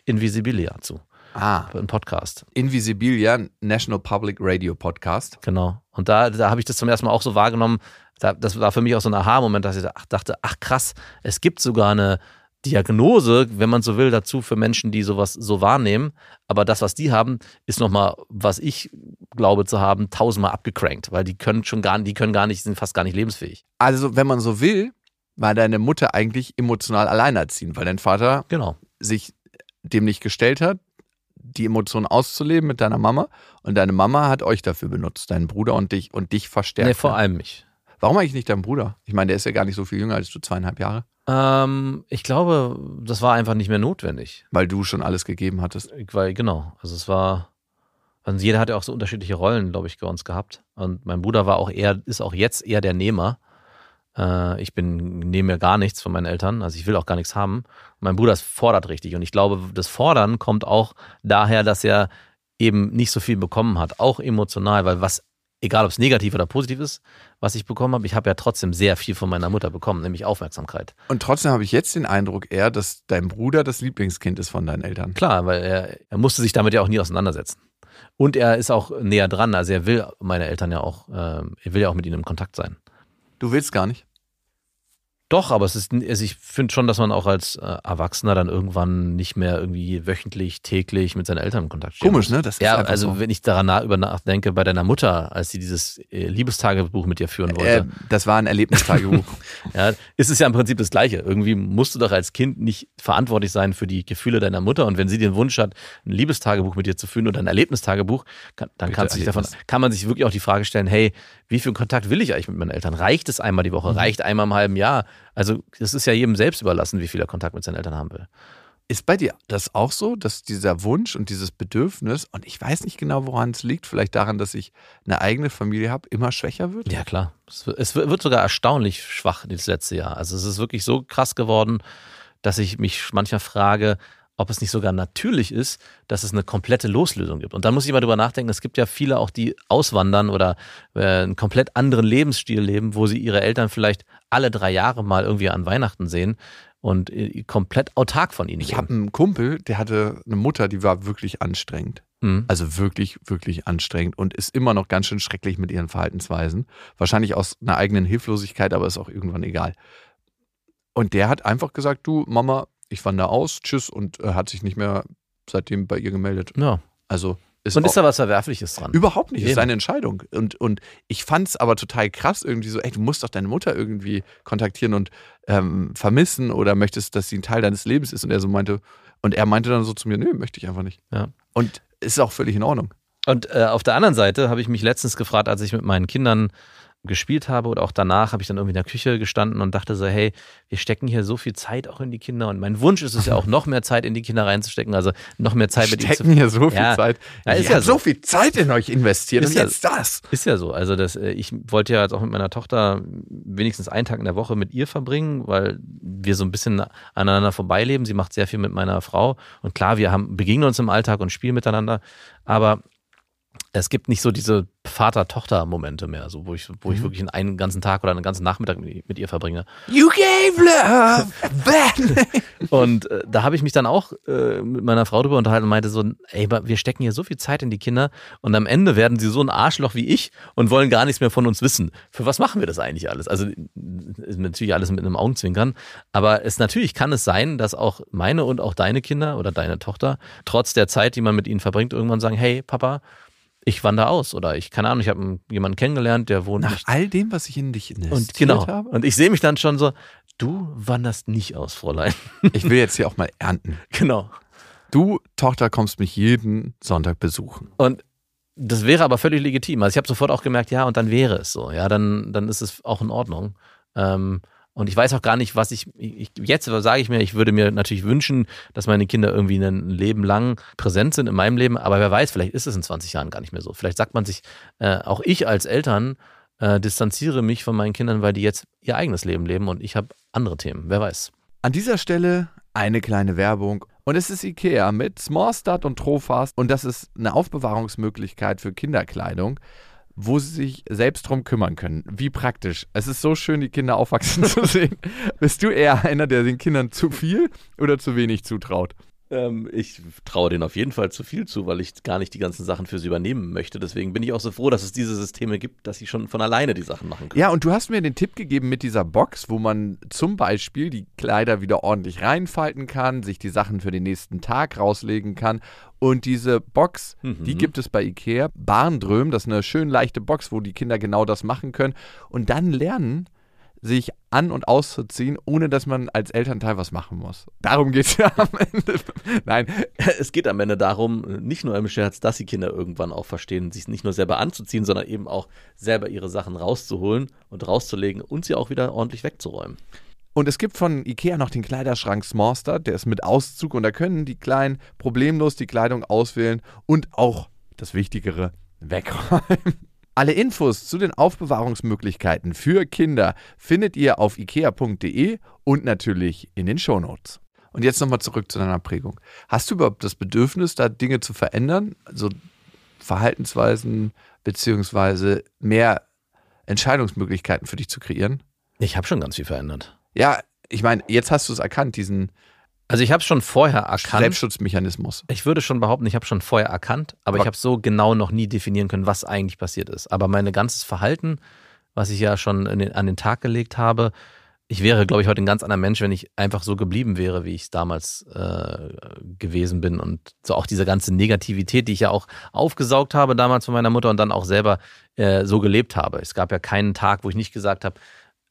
Invisibilia zu, ah, ein Podcast. Invisibilia, National Public Radio Podcast. Genau. Und da, da habe ich das zum ersten Mal auch so wahrgenommen. Da, das war für mich auch so ein Aha-Moment, dass ich da- ach, dachte, ach krass, es gibt sogar eine Diagnose, wenn man so will, dazu für Menschen, die sowas so wahrnehmen. Aber das, was die haben, ist nochmal, was ich glaube zu haben, tausendmal abgecrankt, weil die können schon gar, die können gar nicht, sind fast gar nicht lebensfähig. Also, wenn man so will, war deine Mutter eigentlich emotional alleinerziehend, weil dein Vater Genau. sich dem nicht gestellt hat, die Emotionen auszuleben mit deiner Mama. Und deine Mama hat euch dafür benutzt, deinen Bruder und dich und dich verstärkt. Nee, vor allem mich. Warum eigentlich nicht dein Bruder? Ich meine, der ist ja gar nicht so viel jünger als du, zweieinhalb Jahre, Ähm, ich glaube, das war einfach nicht mehr notwendig. weil du schon alles gegeben hattest. Weil, genau, also es war, also jeder hat ja auch so unterschiedliche Rollen, glaube ich, bei uns gehabt. Und mein Bruder war auch eher, ist auch jetzt eher der Nehmer. Äh, ich bin, nehme mir gar nichts von meinen Eltern, also ich will auch gar nichts haben. Mein Bruder fordert richtig. Und ich glaube, das Fordern kommt auch daher, dass er eben nicht so viel bekommen hat, auch emotional, weil was, egal ob es negativ oder positiv ist, was ich bekommen habe, ich habe ja trotzdem sehr viel von meiner Mutter bekommen, nämlich Aufmerksamkeit. Und trotzdem habe ich jetzt den Eindruck eher, dass dein Bruder das Lieblingskind ist von deinen Eltern. Klar, weil er, er musste sich damit ja auch nie auseinandersetzen. Und er ist auch näher dran, also er will meine Eltern ja auch, äh, er will ja auch mit ihnen im Kontakt sein. Du willst gar nicht. Doch, aber es ist, also ich finde schon, dass man auch als äh, Erwachsener dann irgendwann nicht mehr irgendwie wöchentlich, täglich mit seinen Eltern in Kontakt steht. Komisch, ne? Das ist Ja, also so. wenn ich daran nach, über nachdenke, bei deiner Mutter, als sie dieses äh, Liebestagebuch mit dir führen Äh, wollte, das war ein Erlebnistagebuch. ja, ist es ja im Prinzip das Gleiche. Irgendwie musst du doch als Kind nicht verantwortlich sein für die Gefühle deiner Mutter. Und wenn sie den Wunsch hat, ein Liebestagebuch mit dir zu führen oder ein Erlebnistagebuch, kann, dann Bitte kannst du davon, kann man sich wirklich auch die Frage stellen, hey, wie viel Kontakt will ich eigentlich mit meinen Eltern? Reicht es einmal die Woche? Mhm. Reicht einmal im halben Jahr? Also das ist ja jedem selbst überlassen, wie viel er Kontakt mit seinen Eltern haben will. Ist bei dir das auch so, dass dieser Wunsch und dieses Bedürfnis, und ich weiß nicht genau, woran es liegt, vielleicht daran, dass ich eine eigene Familie habe, immer schwächer wird? Ja, klar. Es wird- es wird sogar erstaunlich schwach das letzte Jahr. Also es ist wirklich so krass geworden, dass ich mich manchmal frage, ob es nicht sogar natürlich ist, dass es eine komplette Loslösung gibt. Und dann muss ich mal drüber nachdenken, es gibt ja viele auch, die auswandern oder äh, einen komplett anderen Lebensstil leben, wo sie ihre Eltern vielleicht alle drei Jahre mal irgendwie an Weihnachten sehen und äh, komplett autark von ihnen Ich habe einen Kumpel, der hatte eine Mutter, die war wirklich anstrengend. Mhm. Also wirklich, wirklich anstrengend und ist immer noch ganz schön schrecklich mit ihren Verhaltensweisen. Wahrscheinlich aus einer eigenen Hilflosigkeit, aber ist auch irgendwann egal. Und der hat einfach gesagt, du Mama, ich wandere aus, tschüss und äh, hat sich nicht mehr seitdem bei ihr gemeldet. Ja. Also ist Und ist da was Verwerfliches dran? Überhaupt nicht, Eben. ist seine Entscheidung. Und, und ich fand es aber total krass, irgendwie so, ey, du musst doch deine Mutter irgendwie kontaktieren und ähm, vermissen oder möchtest, dass sie ein Teil deines Lebens ist. Und er so meinte, und er meinte dann so zu mir, nö, möchte ich einfach nicht. Ja. Und ist auch völlig in Ordnung. Und äh, auf der anderen Seite habe ich mich letztens gefragt, als ich mit meinen Kindern gespielt habe oder auch danach habe ich dann irgendwie in der Küche gestanden und dachte so, hey, wir stecken hier so viel Zeit auch in die Kinder und mein Wunsch ist es ja auch noch mehr Zeit in die Kinder reinzustecken, also noch mehr Zeit mit ihnen zu Stecken hier so viel Ja. Zeit. Ja, ist ich ja so. so viel Zeit in euch investiert Ist und ja- jetzt das. Ist ja so. Also das, äh, ich wollte ja jetzt auch mit meiner Tochter wenigstens einen Tag in der Woche mit ihr verbringen, weil wir so ein bisschen aneinander vorbeileben. Sie macht sehr viel mit meiner Frau. Und klar, wir haben, begegnen uns im Alltag und spielen miteinander. Aber es gibt nicht so diese Vater-Tochter-Momente mehr, so wo ich, wo ich wirklich einen ganzen Tag oder einen ganzen Nachmittag mit, ihr verbringe. You gave love. Then. Und äh, da habe ich mich dann auch äh, mit meiner Frau drüber unterhalten und meinte so, ey, aber wir stecken hier so viel Zeit in die Kinder und am Ende werden sie so ein Arschloch wie ich und wollen gar nichts mehr von uns wissen. Für was machen wir das eigentlich alles? Also natürlich alles mit einem Augenzwinkern, aber es natürlich kann es sein, dass auch meine und auch deine Kinder oder deine Tochter trotz der Zeit, die man mit ihnen verbringt, irgendwann sagen, hey Papa, ich wandere aus oder ich keine Ahnung, ich habe jemanden kennengelernt, der wohnt Nach nicht all dem, was ich in dich investiert und genau. habe. Und ich sehe mich dann schon so, du wanderst nicht aus, Fräulein. Ich will jetzt hier auch mal ernten. genau. Du, Tochter, kommst mich jeden Sonntag besuchen. Und das wäre aber völlig legitim. Also ich habe sofort auch gemerkt, ja, und dann wäre es so. Ja, dann, dann ist es auch in Ordnung. Ähm, und ich weiß auch gar nicht, was ich, ich jetzt sage ich mir, ich würde mir natürlich wünschen, dass meine Kinder irgendwie ein Leben lang präsent sind in meinem Leben. Aber wer weiß, vielleicht ist es in 20 Jahren gar nicht mehr so. Vielleicht sagt man sich, äh, auch ich als Eltern äh, distanziere mich von meinen Kindern, weil die jetzt ihr eigenes Leben leben und ich habe andere Themen. Wer weiß. An dieser Stelle eine kleine Werbung. Und es ist IKEA mit Smallstart und Trofast. Und das ist eine Aufbewahrungsmöglichkeit für Kinderkleidung, wo sie sich selbst drum kümmern können. Wie praktisch. Es ist so schön, die Kinder aufwachsen zu sehen. Bist du eher einer, der den Kindern zu viel oder zu wenig zutraut? Ähm, ich traue denen auf jeden Fall zu viel zu, weil ich gar nicht die ganzen Sachen für sie übernehmen möchte. Deswegen bin ich auch so froh, dass es diese Systeme gibt, dass sie schon von alleine die Sachen machen können. Ja, und du hast mir den Tipp gegeben mit dieser Box, wo man zum Beispiel die Kleider wieder ordentlich reinfalten kann, sich die Sachen für den nächsten Tag rauslegen kann. Und diese Box, die gibt es bei Ikea. Barndröm, das ist eine schön leichte Box, wo die Kinder genau das machen können. Und dann lernen, sich an- und auszuziehen, ohne dass man als Elternteil was machen muss. Darum geht es ja am Ende. Nein, Es geht am Ende darum, nicht nur im Scherz, dass die Kinder irgendwann auch verstehen, sich nicht nur selber anzuziehen, sondern eben auch selber ihre Sachen rauszuholen und rauszulegen und sie auch wieder ordentlich wegzuräumen. Und es gibt von Ikea noch den Kleiderschrank Smallstart, der ist mit Auszug und da können die Kleinen problemlos die Kleidung auswählen und auch das Wichtigere wegräumen. Alle Infos zu den Aufbewahrungsmöglichkeiten für Kinder findet ihr auf ikea.de und natürlich in den Shownotes. Und jetzt nochmal zurück zu deiner Prägung. Hast du überhaupt das Bedürfnis, da Dinge zu verändern? Also Verhaltensweisen beziehungsweise mehr Entscheidungsmöglichkeiten für dich zu kreieren? Ich habe schon ganz viel verändert. Ja, ich meine, jetzt hast du es erkannt, diesen Also ich habe schon vorher erkannt. Selbstschutzmechanismus. Ich würde schon behaupten, ich habe schon vorher erkannt, aber, Aber- ich habe so genau noch nie definieren können, was eigentlich passiert ist. Aber mein ganzes Verhalten, was ich ja schon den, an den Tag gelegt habe, ich wäre, glaube ich, heute ein ganz anderer Mensch, wenn ich einfach so geblieben wäre, wie ich es damals äh, gewesen bin. Und so auch diese ganze Negativität, die ich ja auch aufgesaugt habe damals von meiner Mutter und dann auch selber äh, so gelebt habe. Es gab ja keinen Tag, wo ich nicht gesagt habe,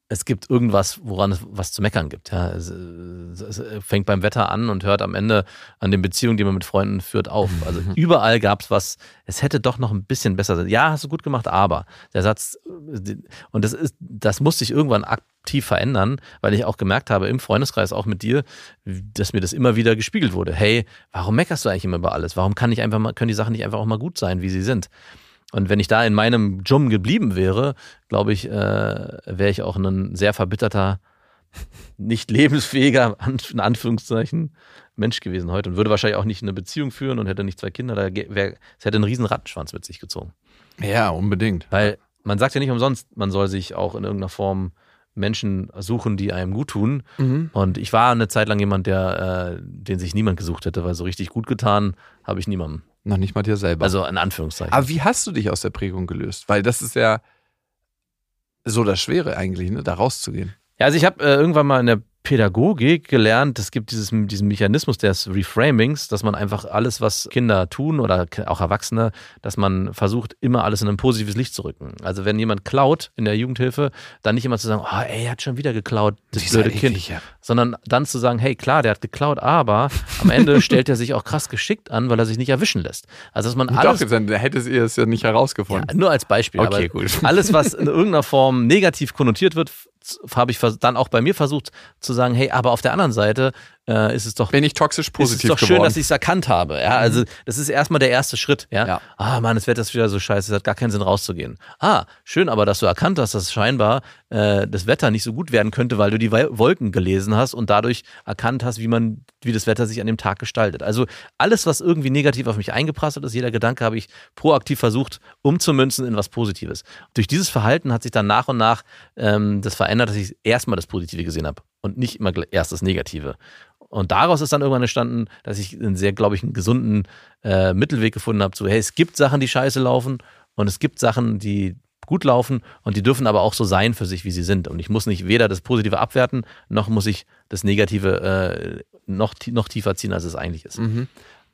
es gibt irgendwas, woran es was zu meckern gibt. Ja, es, es fängt beim Wetter an und hört am Ende an den Beziehungen, die man mit Freunden führt, auf. Also überall gab es was, es hätte doch noch ein bisschen besser sein. Ja, hast du gut gemacht, aber der Satz, äh, und das ist, das musste ich irgendwann aktiv verändern, weil ich auch gemerkt habe, im Freundeskreis, auch mit dir, dass mir das immer wieder gespiegelt wurde. Hey, warum meckerst du eigentlich immer über alles? Warum kann ich einfach mal, können die Sachen nicht einfach auch mal gut sein, wie sie sind? Und wenn ich da in meinem Jum geblieben wäre, glaube ich, äh, wäre ich auch ein sehr verbitterter, nicht lebensfähiger, in Anführungszeichen, Mensch gewesen heute und würde wahrscheinlich auch nicht eine Beziehung führen und hätte nicht zwei Kinder. Da ge- wär, es hätte einen riesen Rattenschwanz mit sich gezogen. Ja, unbedingt. Weil man sagt ja nicht umsonst, man soll sich auch in irgendeiner Form Menschen suchen, die einem gut tun. Mhm. Und ich war eine Zeit lang jemand, der, äh, den sich niemand gesucht hätte, weil so richtig gut getan habe ich niemandem. Noch nicht mal dir selber. Also in Anführungszeichen. Aber wie hast du dich aus der Prägung gelöst? Weil das ist ja so das Schwere eigentlich, ne, da rauszugehen. Ja, also ich habe äh, irgendwann mal in der Pädagogik gelernt, es gibt dieses, diesen Mechanismus des Reframings, dass man einfach alles, was Kinder tun oder auch Erwachsene, dass man versucht, immer alles in ein positives Licht zu rücken. Also wenn jemand klaut in der Jugendhilfe, dann nicht immer zu sagen, oh, ey, er hat schon wieder geklaut, das Dieser blöde Kind. eklige. Sondern dann zu sagen, hey, klar, der hat geklaut, aber am Ende stellt er sich auch krass geschickt an, weil er sich nicht erwischen lässt. Also dass man alles Doch, dann hättet ihr es ja nicht herausgefunden. ja, nur als Beispiel. Okay, aber gut. Alles, was in irgendeiner Form negativ konnotiert wird, habe ich dann auch bei mir versucht zu sagen, hey, aber auf der anderen Seite äh, ist es doch Bin ich toxisch ist es positiv doch schön, geworden. dass ich es erkannt habe. Ja, also das ist erstmal der erste Schritt. Ja, Ja. ah Mann, das Wetter ist wieder so scheiße, es hat gar keinen Sinn rauszugehen. Ah, schön, aber dass du erkannt hast, dass scheinbar äh, das Wetter nicht so gut werden könnte, weil du die Wol- Wolken gelesen hast und dadurch erkannt hast, wie man, wie das Wetter sich an dem Tag gestaltet. Also alles, was irgendwie negativ auf mich eingeprasselt ist, jeder Gedanke habe ich proaktiv versucht umzumünzen in was Positives. Durch dieses Verhalten hat sich dann nach und nach ähm, das verändert, dass ich erstmal das Positive gesehen habe und nicht immer erst das Negative. Und daraus ist dann irgendwann entstanden, dass ich einen sehr, glaube ich, einen gesunden äh, Mittelweg gefunden habe, zu, hey, es gibt Sachen, die scheiße laufen und es gibt Sachen, die gut laufen und die dürfen aber auch so sein für sich, wie sie sind. Und ich muss nicht weder das Positive abwerten, noch muss ich das Negative äh, noch, noch tiefer ziehen, als es eigentlich ist. Mhm.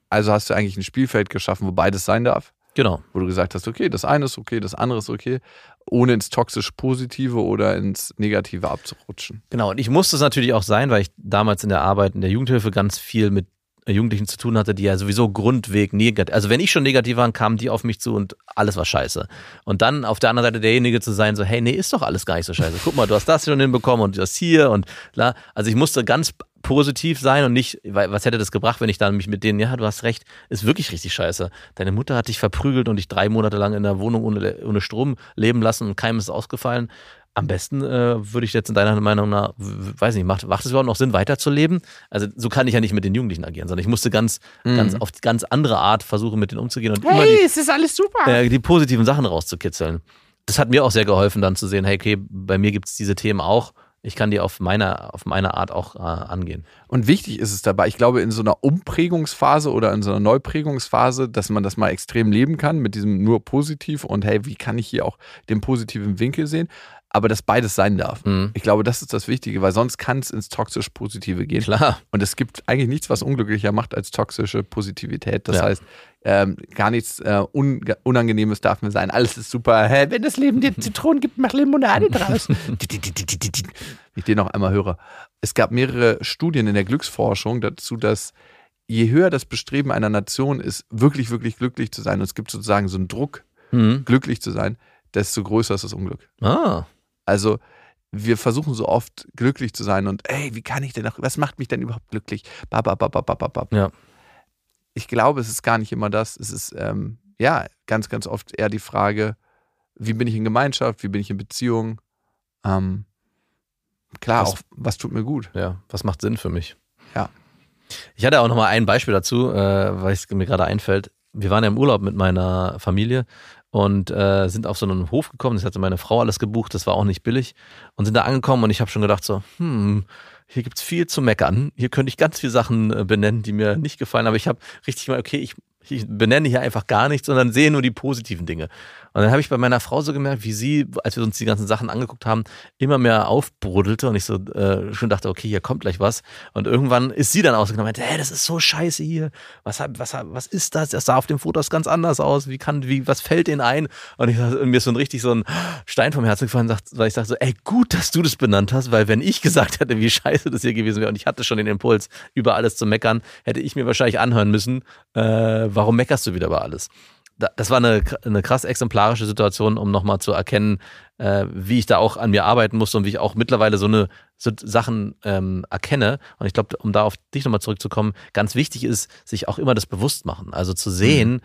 Also hast du eigentlich ein Spielfeld geschaffen, wo beides sein darf? Genau. Wo du gesagt hast, okay, das eine ist okay, das andere ist okay, ohne ins toxisch Positive oder ins Negative abzurutschen. Genau, und ich musste es natürlich auch sein, weil ich damals in der Arbeit in der Jugendhilfe ganz viel mit Jugendlichen zu tun hatte, die ja sowieso grundweg negativ, also wenn ich schon negativ war, kamen die auf mich zu und alles war scheiße. Und dann auf der anderen Seite derjenige zu sein, so, hey, nee, ist doch alles gar nicht so scheiße. Guck mal, du hast das schon hinbekommen und das hier und klar. Also ich musste ganz positiv sein und nicht, weil was hätte das gebracht, wenn ich dann mich mit denen, ja, du hast recht, ist wirklich richtig scheiße. Deine Mutter hat dich verprügelt und dich drei Monate lang in der Wohnung ohne, ohne Strom leben lassen und keinem ist ausgefallen. Am besten äh, würde ich jetzt in deiner Meinung nach, weiß nicht, macht, macht es überhaupt noch Sinn, weiterzuleben? Also so kann ich ja nicht mit den Jugendlichen agieren, sondern ich musste ganz, ganz auf die ganz andere Art versuchen, mit denen umzugehen und immer die, es ist alles super. äh, die positiven Sachen rauszukitzeln. Das hat mir auch sehr geholfen, dann zu sehen, hey, okay, bei mir gibt es diese Themen auch. Ich kann die auf meine, auf meine Art auch äh, angehen. Und wichtig ist es dabei, ich glaube, in so einer Umprägungsphase oder in so einer Neuprägungsphase, dass man das mal extrem leben kann mit diesem nur positiv und hey, wie kann ich hier auch den positiven Winkel sehen? Aber dass beides sein darf. Mhm. Ich glaube, das ist das Wichtige, weil sonst kann es ins toxisch-positive gehen. Klar. Und es gibt eigentlich nichts, was unglücklicher macht als toxische Positivität. Das Ja. heißt, ähm, gar nichts äh, un Unangenehmes darf mir sein. Alles ist super. Hä, wenn das Leben dir Zitronen gibt, mach Limonade draus. Ich den noch einmal höre. Es gab mehrere Studien in der Glücksforschung dazu, dass je höher das Bestreben einer Nation ist, wirklich, wirklich glücklich zu sein, und es gibt sozusagen so einen Druck, Mhm. glücklich zu sein, desto größer ist das Unglück. Ah, Also wir versuchen so oft glücklich zu sein und ey, wie kann ich denn noch, was macht mich denn überhaupt glücklich? Ba, ba, ba, ba, ba, ba. Ja. Ich glaube, es ist gar nicht immer das. Es ist ähm, ja ganz, ganz oft eher die Frage, wie bin ich in Gemeinschaft, wie bin ich in Beziehung? Ähm, klar, Was- auch was tut mir gut. ja. Was macht Sinn für mich? Ich hatte auch noch mal ein Beispiel dazu, äh, weil es mir gerade einfällt. Wir waren ja im Urlaub mit meiner Familie und äh, sind auf so einen Hof gekommen. Das hatte meine Frau alles gebucht, das war auch nicht billig. Und sind da angekommen und ich habe schon gedacht so, hm, hier gibt's viel zu meckern. Hier könnte ich ganz viele Sachen äh, benennen, die mir nicht gefallen. Aber ich habe richtig mal, okay, ich, ich benenne hier einfach gar nichts, sondern sehe nur die positiven Dinge. Und dann habe ich bei meiner Frau so gemerkt, wie sie, als wir uns die ganzen Sachen angeguckt haben, immer mehr aufbruddelte und ich so äh, schon dachte, okay, hier kommt gleich was. Und irgendwann ist sie dann ausgegangen und meinte, hey, das ist so scheiße hier. Was, was, was ist das? Das sah auf dem Fotos ganz anders aus. Wie kann, wie, was fällt denen ein? Und, ich, und mir ist so ein richtig so ein Stein vom Herzen gefallen, weil ich dachte so, ey, gut, dass du das benannt hast, weil wenn ich gesagt hätte, wie scheiße das hier gewesen wäre und ich hatte schon den Impuls, über alles zu meckern, hätte ich mir wahrscheinlich anhören müssen, äh, warum meckerst du wieder über alles? das war eine, eine krass exemplarische Situation, um nochmal zu erkennen, äh, wie ich da auch an mir arbeiten musste und wie ich auch mittlerweile so eine so Sachen ähm, erkenne. Und ich glaube, um da auf dich nochmal zurückzukommen, ganz wichtig ist, sich auch immer das bewusst machen. Also zu sehen, mhm.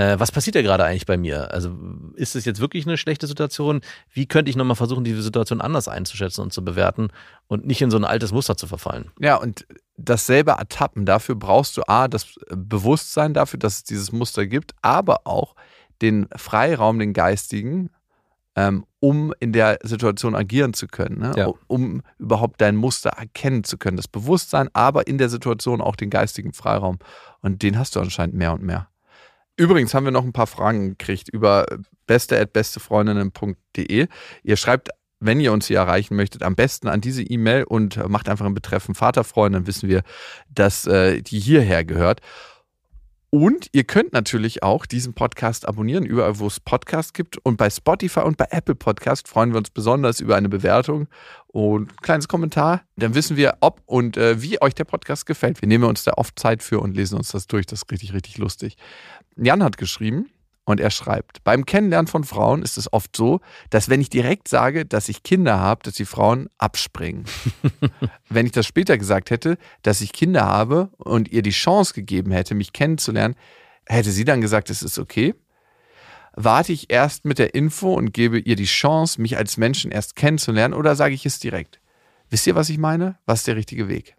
Äh, was passiert ja gerade eigentlich bei mir? Also ist es jetzt wirklich eine schlechte Situation? Wie könnte ich nochmal versuchen, diese Situation anders einzuschätzen und zu bewerten und nicht in so ein altes Muster zu verfallen? Ja, und dasselbe ertappen. Dafür brauchst du A, das Bewusstsein dafür, dass es dieses Muster gibt, aber auch den Freiraum, den geistigen, ähm, um in der Situation agieren zu können, ne? ja. um überhaupt dein Muster erkennen zu können. Das Bewusstsein, aber in der Situation auch den geistigen Freiraum. Und den hast du anscheinend mehr und mehr. Übrigens haben wir noch ein paar Fragen gekriegt über beste.bestefreundinnen.de. Ihr schreibt wenn ihr uns hier erreichen möchtet, am besten an diese E-Mail und macht einfach einen Betreffen Vaterfreund, dann wissen wir, dass äh, die hierher gehört. Und ihr könnt natürlich auch diesen Podcast abonnieren, überall wo es Podcasts gibt. Und bei Spotify und bei Apple Podcast freuen wir uns besonders über eine Bewertung und ein kleines Kommentar. Dann wissen wir, ob und äh, wie euch der Podcast gefällt. Wir nehmen uns da oft Zeit für und lesen uns das durch. Das ist richtig, richtig lustig. Jan hat geschrieben, und er schreibt, beim Kennenlernen von Frauen ist es oft so, dass wenn ich direkt sage, dass ich Kinder habe, dass die Frauen abspringen. wenn ich das später gesagt hätte, dass ich Kinder habe und ihr die Chance gegeben hätte, mich kennenzulernen, hätte sie dann gesagt, es ist okay. Warte ich erst mit der Info und gebe ihr die Chance, mich als Menschen erst kennenzulernen oder sage ich es direkt? Wisst ihr, was ich meine? Was ist der richtige Weg?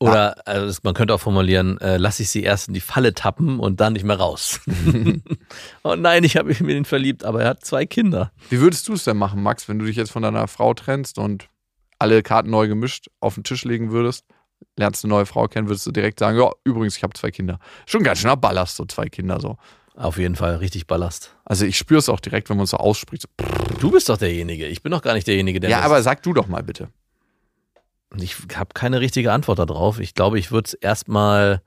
Oder ah. also man könnte auch formulieren, äh, lass ich sie erst in die Falle tappen und dann nicht mehr raus. oh nein, ich habe mich in ihn verliebt, aber er hat zwei Kinder. Wie würdest du es denn machen, Max, wenn du dich jetzt von deiner Frau trennst und alle Karten neu gemischt auf den Tisch legen würdest? Lernst eine neue Frau kennen, würdest du direkt sagen, ja, übrigens, ich habe zwei Kinder. Schon ganz schön Ballast, so zwei Kinder so. Auf jeden Fall, richtig Ballast. Also ich spüre es auch direkt, wenn man es so ausspricht. So. Du bist doch derjenige. Ich bin doch gar nicht derjenige, der. Ja, aber sag du doch mal bitte. Ich habe keine richtige Antwort darauf. Ich glaube, ich würde es erstmal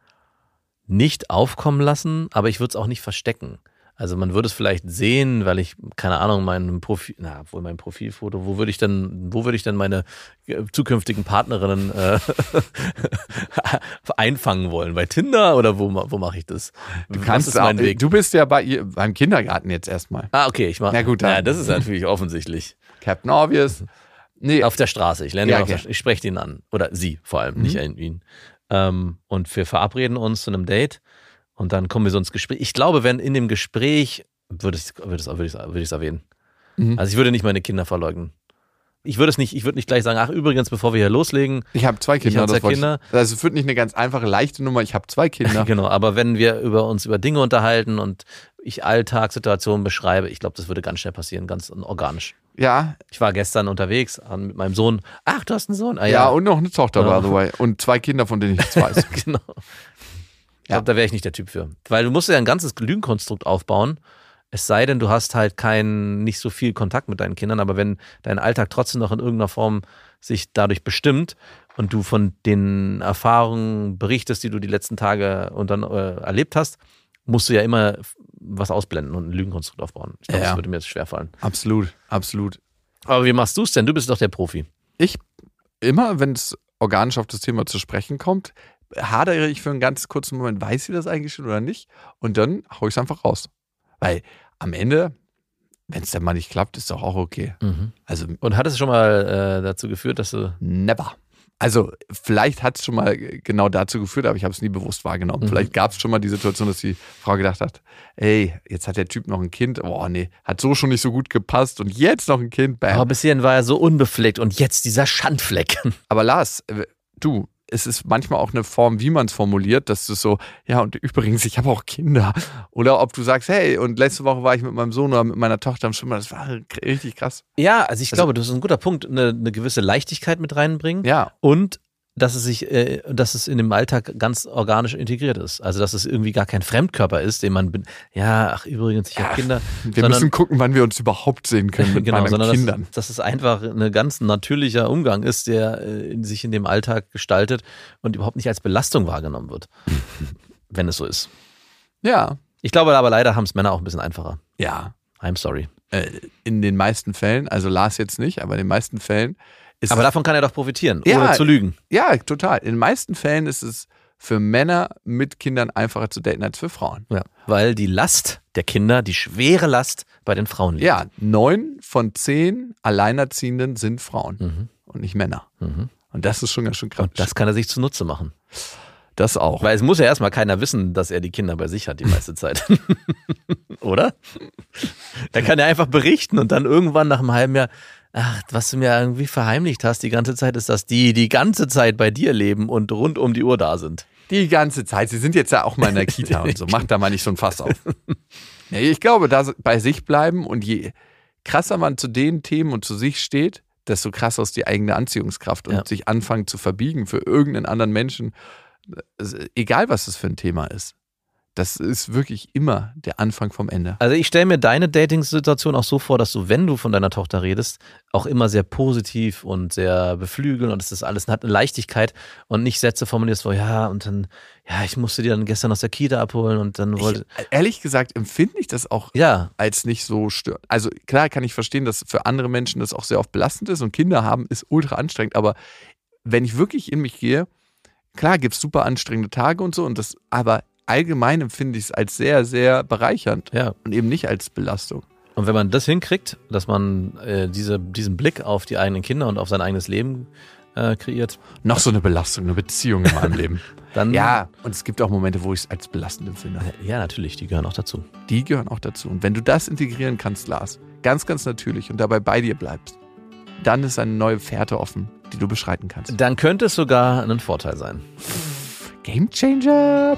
nicht aufkommen lassen, aber ich würde es auch nicht verstecken. Also man würde es vielleicht sehen, weil ich, keine Ahnung, mein Profil, na, wohl mein Profilfoto, wo würde ich denn, wo würde ich denn meine äh, zukünftigen Partnerinnen äh, einfangen wollen? Bei Tinder oder wo, wo mache ich das? Du kannst ist mein auch, Weg? Du bist ja bei ihr, beim Kindergarten jetzt erstmal. Ah, okay, ich mache. Na gut, dann. Ja, das ist natürlich offensichtlich. Captain Obvious. Nee. Auf der Straße. Ich lerne ja, ihn okay. ich spreche ihn an. Oder sie vor allem, mhm. nicht ihn. Ähm, und wir verabreden uns zu einem Date und dann kommen wir so ins Gespräch. Ich glaube, wenn in dem Gespräch, würde ich es würde würd würd erwähnen. Mhm. Also ich würde nicht meine Kinder verleugnen. Ich würde es nicht, ich würde nicht gleich sagen, ach übrigens, bevor wir hier loslegen. Ich habe zwei Kinder. Ich habe zwei Kinder. Ich, also es wird nicht eine ganz einfache, leichte Nummer, ich habe zwei Kinder. genau, aber wenn wir über uns über Dinge unterhalten und ich Alltagssituationen beschreibe, ich glaube, das würde ganz schnell passieren, ganz organisch. Ja. Ich war gestern unterwegs mit meinem Sohn. Ach, du hast einen Sohn. Ah, ja. ja, und noch eine Tochter, by the way. Und zwei Kinder, von denen ich nichts weiß. genau. Ich ja. glaube, da wäre ich nicht der Typ für. Weil du musst ja ein ganzes Lügenkonstrukt aufbauen. Es sei denn, du hast halt keinen, nicht so viel Kontakt mit deinen Kindern, aber wenn dein Alltag trotzdem noch in irgendeiner Form sich dadurch bestimmt und du von den Erfahrungen berichtest, die du die letzten Tage und dann äh, erlebt hast, musst du ja immer was ausblenden und ein Lügenkonstrukt aufbauen. Ich glaube, ja. das würde mir jetzt schwerfallen. Absolut, absolut. Aber wie machst du es denn? Du bist doch der Profi. Ich, immer wenn es organisch auf das Thema zu sprechen kommt, hadere ich für einen ganz kurzen Moment, weiß sie das eigentlich schon oder nicht? Und dann haue ich es einfach raus. Weil am Ende, wenn es dann mal nicht klappt, ist doch auch okay. Mhm. Also, Und hat es schon mal äh, dazu geführt, dass du. Never. Also vielleicht hat es schon mal genau dazu geführt, aber ich habe es nie bewusst wahrgenommen. Mhm. Vielleicht gab es schon mal die Situation, dass die Frau gedacht hat, ey, jetzt hat der Typ noch ein Kind, oh nee, hat so schon nicht so gut gepasst und jetzt noch ein Kind, bam. Aber bis hierhin war er so unbefleckt und jetzt dieser Schandfleck. Aber Lars, du, es ist manchmal auch eine Form, wie man es formuliert, dass du so, ja, und übrigens, ich habe auch Kinder. Oder ob du sagst, hey, und letzte Woche war ich mit meinem Sohn oder mit meiner Tochter am Schwimmen, das war richtig krass. Ja, also ich Also- glaube, das ist ein guter Punkt, eine, eine gewisse Leichtigkeit mit reinbringen Ja. und dass es sich, äh, dass es in dem Alltag ganz organisch integriert ist. Also dass es irgendwie gar kein Fremdkörper ist, den man, ja, ach übrigens, ich habe Kinder. Wir müssen gucken, wann wir uns überhaupt sehen können mit genau, meinen sondern Kindern. Dass, dass es einfach ein ganz natürlicher Umgang ist, der äh, sich in dem Alltag gestaltet und überhaupt nicht als Belastung wahrgenommen wird, wenn es so ist. Ja, Ich glaube aber leider haben es Männer auch ein bisschen einfacher. ja. I'm sorry. Äh, in den meisten Fällen, also Lars jetzt nicht, aber in den meisten Fällen ist Aber davon kann er doch profitieren, Ja. ohne zu lügen. ja, total. In den meisten Fällen ist es für Männer mit Kindern einfacher zu daten als für Frauen. Ja, weil die Last der Kinder, die schwere Last bei den Frauen liegt. Ja, neun von zehn Alleinerziehenden sind Frauen Mhm. und nicht Männer. Mhm. Und das ist schon ganz schön krass. Und das kann er sich zunutze machen. das auch. Weil es muss ja erstmal keiner wissen, dass er die Kinder bei sich hat die meiste Zeit. Oder? Er kann ja einfach berichten und dann irgendwann nach einem halben Jahr, ach, was du mir irgendwie verheimlicht hast die ganze Zeit, ist, dass die die ganze Zeit bei dir leben und rund um die Uhr da sind. Die ganze Zeit. Sie sind jetzt ja auch mal in der Kita und so. Macht da mal nicht so ein Fass auf. Nee, ich glaube, da bei sich bleiben und je krasser man zu den Themen und zu sich steht, desto krasser ist die eigene Anziehungskraft und Ja. sich anfangen zu verbiegen für irgendeinen anderen Menschen, Es- egal was das für ein Thema ist. Das ist wirklich immer der Anfang vom Ende. Also ich stelle mir deine Dating-Situation auch so vor, dass du, wenn du von deiner Tochter redest, auch immer sehr positiv und sehr beflügeln und es ist alles hat eine Leichtigkeit und nicht Sätze formulierst, wo ja und dann, ja, ich musste die dann gestern aus der Kita abholen und dann wollte, Ich, ehrlich gesagt empfinde ich das auch ja, als nicht so stört. Also klar kann ich verstehen, dass für andere Menschen das auch sehr oft belastend ist und Kinder haben ist ultra anstrengend, aber wenn ich wirklich in mich gehe, klar gibt es super anstrengende Tage und so und das, aber allgemein empfinde ich es als sehr, sehr bereichernd ja. und eben nicht als Belastung. Und wenn man das hinkriegt, dass man äh, diese, diesen Blick auf die eigenen Kinder und auf sein eigenes Leben äh, kreiert, Noch so eine Belastung, eine Beziehung in meinem Leben. dann Ja, und es gibt auch Momente, wo ich es als belastend empfinde. ja, natürlich, die gehören auch dazu. Die gehören auch dazu. Und wenn du das integrieren kannst, Lars, ganz, ganz natürlich und dabei bei dir bleibst, dann ist eine neue Fährte offen, die du beschreiten kannst. Dann könnte es sogar ein Vorteil sein. Game Changer!